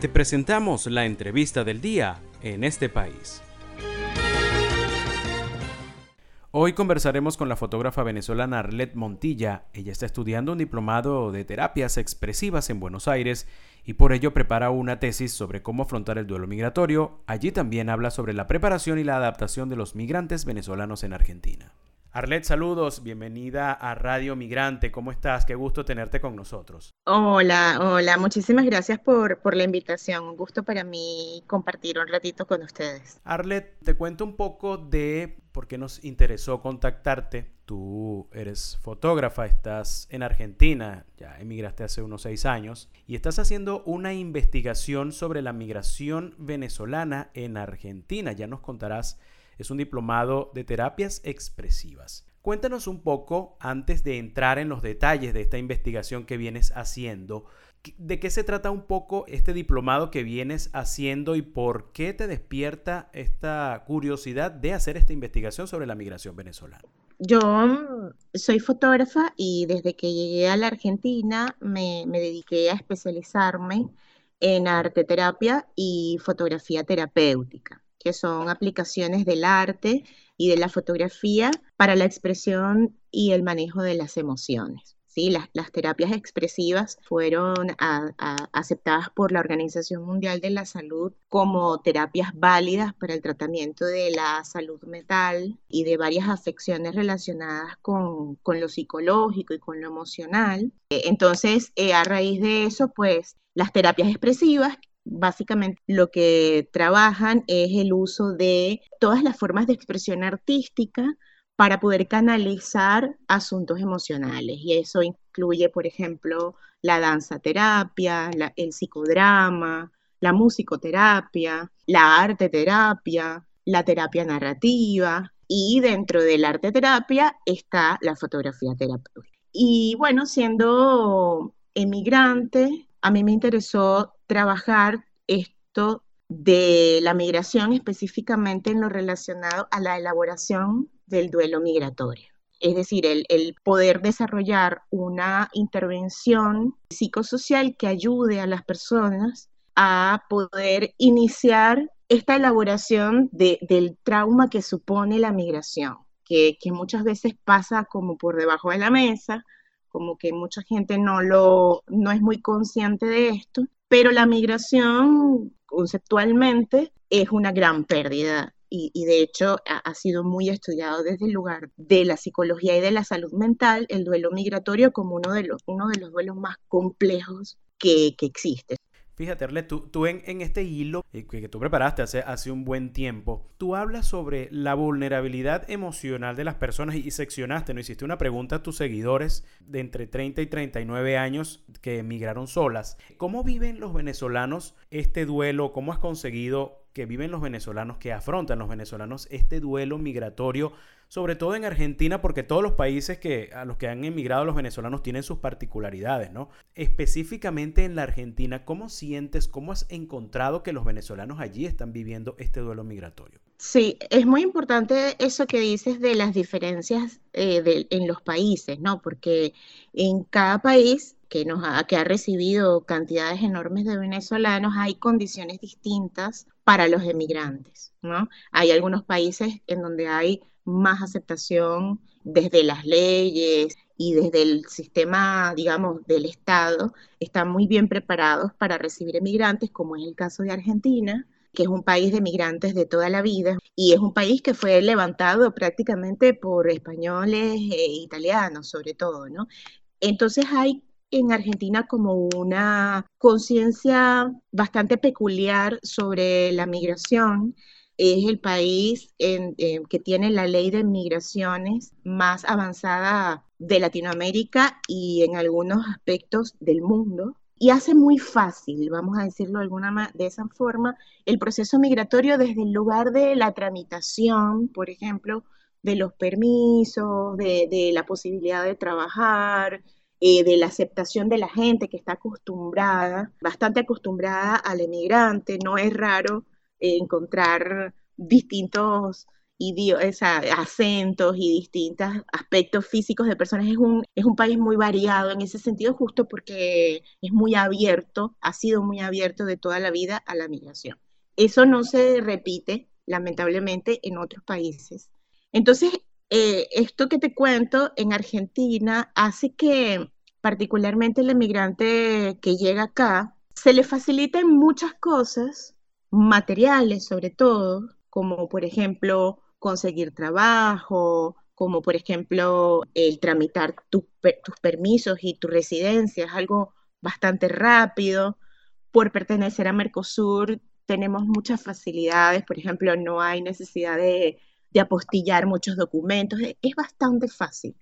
Te presentamos la entrevista del día en este país. Hoy conversaremos con la fotógrafa venezolana Arlette Montilla. Ella está estudiando un diplomado de terapias expresivas en Buenos Aires y por ello prepara una tesis sobre cómo afrontar el duelo migratorio. Allí también habla sobre la preparación y la adaptación de los migrantes venezolanos en Argentina. Arlet, saludos, bienvenida a Radio Migrante. ¿Cómo estás? Qué gusto tenerte con nosotros. Hola, hola, muchísimas gracias por, por la invitación. Un gusto para mí compartir un ratito con ustedes. Arlet, te cuento un poco de por qué nos interesó contactarte. Tú eres fotógrafa, estás en Argentina, ya emigraste hace unos seis años, y estás haciendo una investigación sobre la migración venezolana en Argentina. Ya nos contarás es un diplomado de terapias expresivas. Cuéntanos un poco, antes de entrar en los detalles de esta investigación que vienes haciendo, de qué se trata un poco este diplomado que vienes haciendo y por qué te despierta esta curiosidad de hacer esta investigación sobre la migración venezolana. Yo mm, soy fotógrafa y desde que llegué a la Argentina me, me dediqué a especializarme en arte terapia y fotografía terapéutica que son aplicaciones del arte y de la fotografía para la expresión y el manejo de las emociones. ¿sí? Las, terapias expresivas fueron aceptadas por la Organización Mundial de la Salud como terapias válidas para el tratamiento de la salud mental y de varias afecciones relacionadas con, con lo psicológico y con lo emocional. Entonces, eh, a raíz de eso, pues las terapias expresivas básicamente lo que trabajan es el uso de todas las formas de expresión artística para poder canalizar asuntos emocionales. Y eso incluye, por ejemplo, la danza terapia, el psicodrama, la musicoterapia, la arte terapia, la terapia narrativa y dentro del arte terapia está la fotografía terapéutica. Y bueno, siendo emigrante, a mí me interesó trabajar esto de la migración específicamente en lo relacionado a la elaboración del duelo migratorio. Es decir, el, poder desarrollar una intervención psicosocial que ayude a las personas a poder iniciar esta elaboración del trauma que supone la migración, que, muchas veces pasa como por debajo de la mesa, como que mucha gente no, lo, no es muy consciente de esto, pero la migración conceptualmente es una gran pérdida y, de hecho ha, sido muy estudiado desde el lugar de la psicología y de la salud mental, el duelo migratorio como uno de los, uno de los duelos más complejos que, que existe. Fíjate, Arle, tú, en, este hilo eh, que, tú preparaste hace, hace un buen tiempo, tú hablas sobre la vulnerabilidad emocional de las personas y, seccionaste, ¿no? Hiciste una pregunta a tus seguidores de entre 30 y 39 años que emigraron solas. ¿Cómo viven los venezolanos este duelo? ¿Cómo has conseguido que viven los venezolanos, que afrontan los venezolanos este duelo migratorio? sobre todo en Argentina, porque todos los países que, a los que han emigrado los venezolanos tienen sus particularidades, ¿no? Específicamente en la Argentina, ¿cómo sientes, cómo has encontrado que los venezolanos allí están viviendo este duelo migratorio? Sí, es muy importante eso que dices de las diferencias eh, en los países, ¿no? Porque en cada país que, nos ha, que ha recibido cantidades enormes de venezolanos, hay condiciones distintas para los emigrantes, ¿no? Hay algunos países en donde hay más aceptación desde las leyes y desde el sistema, digamos, del Estado, están muy bien preparados para recibir emigrantes, como es el caso de Argentina, que es un país de migrantes de toda la vida y es un país que fue levantado prácticamente por españoles e italianos, sobre todo, ¿no? Entonces hay en Argentina como una conciencia bastante peculiar sobre la migración es el país eh, que tiene la ley de migraciones más avanzada de Latinoamérica y en algunos aspectos del mundo. Y hace muy fácil, vamos a decirlo de alguna de esa forma, el proceso migratorio desde el lugar de la tramitación, por ejemplo, de los permisos, de, la posibilidad de trabajar, eh, de la aceptación de la gente que está acostumbrada, bastante acostumbrada al emigrante. No es raro encontrar distintos acentos y distintos aspectos físicos de personas. Es un, es un país muy variado en ese sentido, justo porque es muy abierto, ha sido muy abierto de toda la vida a la migración. Eso no se repite, lamentablemente, en otros países. Entonces, eh, esto que te cuento en Argentina hace que particularmente el emigrante que llega acá, se le faciliten muchas cosas, materiales sobre todo, como por ejemplo conseguir trabajo, como por ejemplo el tramitar tus permisos y tu residencia, es algo bastante rápido. Por pertenecer a Mercosur tenemos muchas facilidades, por ejemplo, no hay necesidad de, de apostillar muchos documentos, es bastante fácil.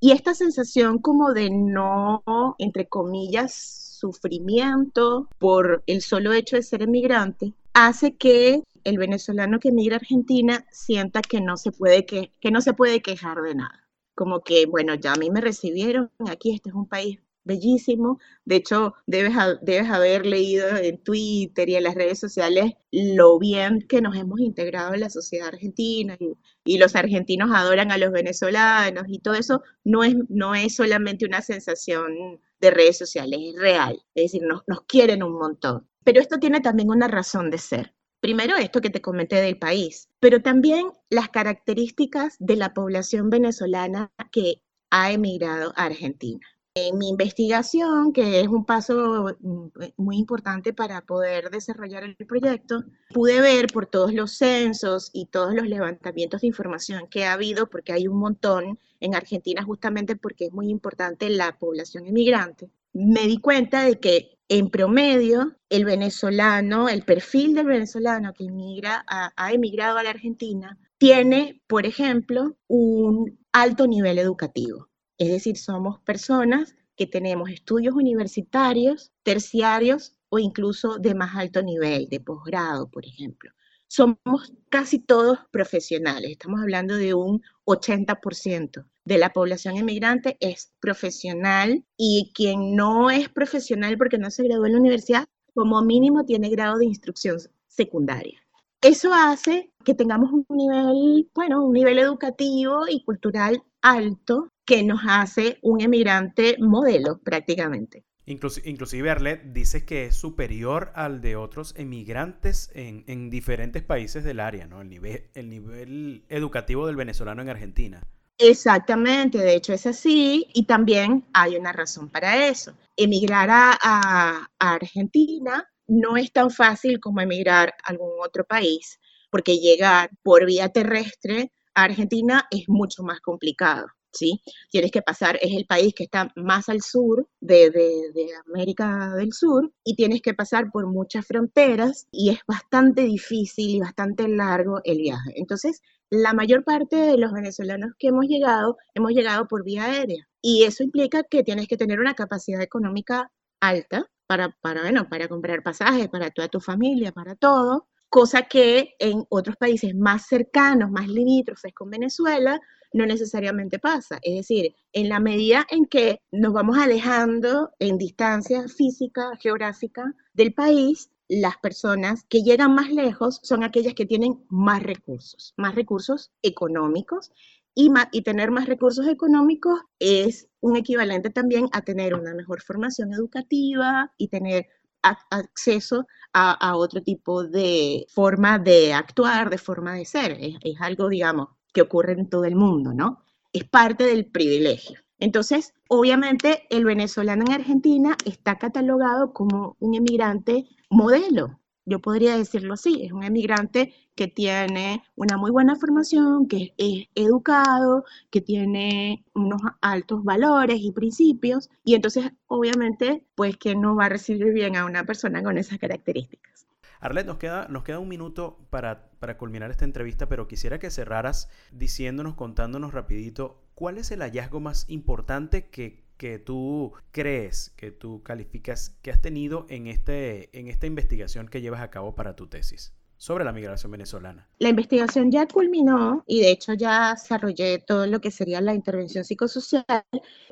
Y esta sensación como de no, entre comillas, sufrimiento por el solo hecho de ser emigrante, hace que el venezolano que emigra a Argentina sienta que no se puede, que, que no se puede quejar de nada. Como que, bueno, ya a mí me recibieron aquí, este es un país bellísimo. De hecho, debes, debes haber leído en Twitter y en las redes sociales lo bien que nos hemos integrado en la sociedad argentina y, y, los argentinos adoran a los venezolanos y todo eso no es, no es solamente una sensación de redes sociales, es real. Es decir, nos, nos quieren un montón. Pero esto tiene también una razón de ser. Primero, esto que te comenté del país, pero también las características de la población venezolana que ha emigrado a Argentina. En mi investigación, que es un paso mm, muy importante para poder desarrollar el proyecto, pude ver por todos los censos y todos los levantamientos de información que ha habido, porque hay un montón en Argentina justamente porque es muy importante la población inmigrante, me di cuenta de que en promedio, el venezolano, el perfil del venezolano que emigra, ha, emigrado a la Argentina, tiene, por ejemplo, un alto nivel educativo. Es decir, somos personas que tenemos estudios universitarios, terciarios o incluso de más alto nivel, de posgrado, por ejemplo. Somos casi todos profesionales, estamos hablando de un 80% de la población emigrante es profesional y quien no es profesional porque no se graduó en la universidad, como mínimo tiene grado de instrucción secundaria. Eso hace que tengamos un nivel, bueno, un nivel educativo y cultural alto que nos hace un emigrante modelo prácticamente. inclusive Arlet dice que es superior al de otros emigrantes en, en diferentes países del área, ¿no? El nivel, el nivel educativo del venezolano en Argentina. Exactamente, de hecho es así y también hay una razón para eso. Emigrar a, Argentina no es tan fácil como emigrar a algún otro país, porque llegar por vía terrestre a Argentina es mucho más complicado. ¿Sí? Tienes que pasar, es el país que está más al sur de, de, América del Sur y tienes que pasar por muchas fronteras y es bastante difícil y bastante largo el viaje. Entonces, la mayor parte de los venezolanos que hemos llegado, hemos llegado por vía aérea. Y eso implica que tienes que tener una capacidad económica alta para, para, bueno, para comprar pasajes, para toda tu familia, para todo, cosa que en otros países más cercanos, más limítrofes con Venezuela, no necesariamente pasa. Es decir, en la medida en que nos vamos alejando en distancia física, geográfica del país, las personas que llegan más lejos son aquellas que tienen más recursos, más recursos económicos y, tener más recursos económicos es un equivalente también a tener una mejor formación educativa y tener acceso a, otro tipo de forma de actuar, de forma de ser. Es algo, digamos, que ocurre en todo el mundo, ¿no? Es parte del privilegio. Entonces, obviamente, el venezolano en Argentina está catalogado como un emigrante modelo. Yo podría decirlo así, es un emigrante que tiene una muy buena formación, que es educado, que tiene unos altos valores y principios, y entonces obviamente, pues que no va a recibir bien a una persona con esas características. Arlet, nos queda, nos queda un minuto para, para culminar esta entrevista, pero quisiera que cerraras diciéndonos, contándonos rapidito, ¿cuál es el hallazgo más importante que que tú crees, que tú calificas, que has tenido en, este, en esta investigación que llevas a cabo para tu tesis sobre la migración venezolana? La investigación ya culminó y de hecho ya desarrollé todo lo que sería la intervención psicosocial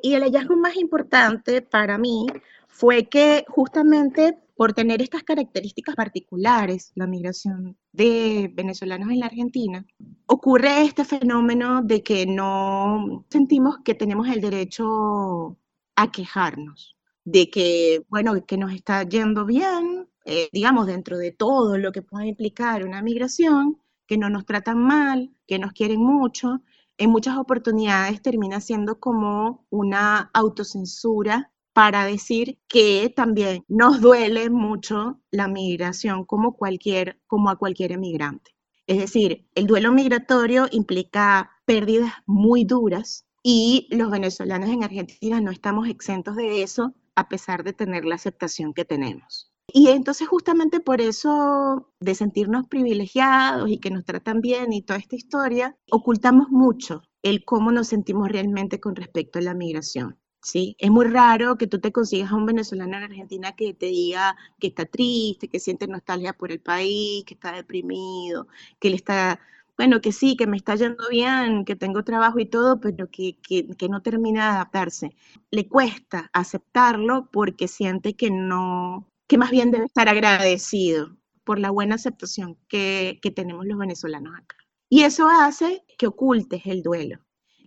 y el hallazgo más importante para mí fue que justamente por tener estas características particulares, la migración de venezolanos en la Argentina, ocurre este fenómeno de que no sentimos que tenemos el derecho a quejarnos, de que, bueno, que nos está yendo bien, eh, digamos, dentro de todo lo que pueda implicar una migración, que no nos tratan mal, que nos quieren mucho, en muchas oportunidades termina siendo como una autocensura para decir que también nos duele mucho la migración como, a cualquier emigrante. Es decir, el duelo migratorio implica pérdidas muy duras y los venezolanos en Argentina no estamos exentos de eso a pesar de tener la aceptación que tenemos. Y entonces justamente por eso de sentirnos privilegiados y que nos tratan bien y toda esta historia, ocultamos mucho el cómo nos sentimos realmente con respecto a la migración. ¿Sí? Es muy raro que tú te consigas a un venezolano en Argentina que te diga que está triste, que siente nostalgia por el país, que está deprimido, que le está, bueno, que sí, que me está yendo bien, que tengo trabajo y todo, pero que, que, no termina de adaptarse. Le cuesta aceptarlo porque siente que no, que más bien debe estar agradecido por la buena aceptación que, que tenemos los venezolanos acá. Y eso hace que ocultes el duelo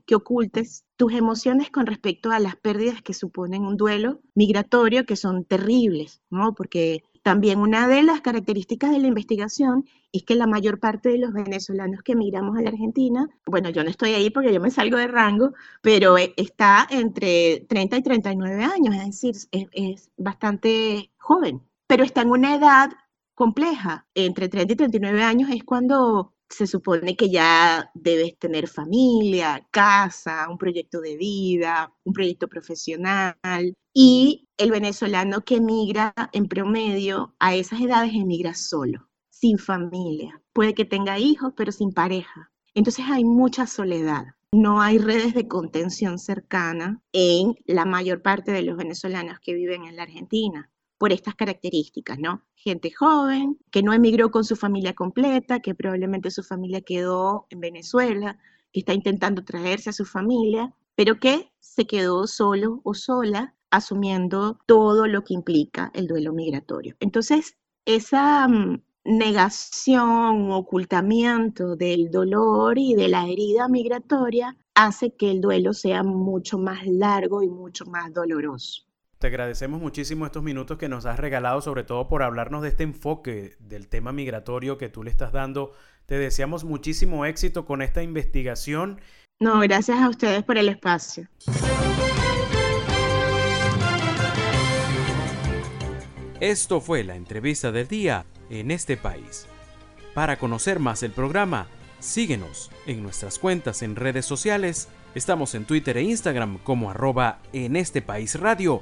que ocultes tus emociones con respecto a las pérdidas que suponen un duelo migratorio, que son terribles, ¿no? Porque también una de las características de la investigación es que la mayor parte de los venezolanos que emigramos a la Argentina, bueno, yo no estoy ahí porque yo me salgo de rango, pero e, está entre 30 y 39 años, es decir, es, es bastante joven, pero está en una edad compleja. Entre 30 y 39 años es cuando se supone que ya debes tener familia, casa, un proyecto de vida, un proyecto profesional. Y el venezolano que emigra en promedio a esas edades emigra solo, sin familia. Puede que tenga hijos, pero sin pareja. Entonces hay mucha soledad. No hay redes de contención cercana en la mayor parte de los venezolanos que viven en la Argentina por estas características, ¿no? Gente joven, que no emigró con su familia completa, que probablemente su familia quedó en Venezuela, que está intentando traerse a su familia, pero que se quedó solo o sola asumiendo todo lo que implica el duelo migratorio. Entonces, esa mm, negación, ocultamiento del dolor y de la herida migratoria hace que el duelo sea mucho más largo y mucho más doloroso. Te agradecemos muchísimo estos minutos que nos has regalado, sobre todo por hablarnos de este enfoque del tema migratorio que tú le estás dando. Te deseamos muchísimo éxito con esta investigación. No, gracias a ustedes por el espacio. Esto fue la entrevista del día en este país. Para conocer más el programa, síguenos en nuestras cuentas en redes sociales. Estamos en Twitter e Instagram como arroba en este país radio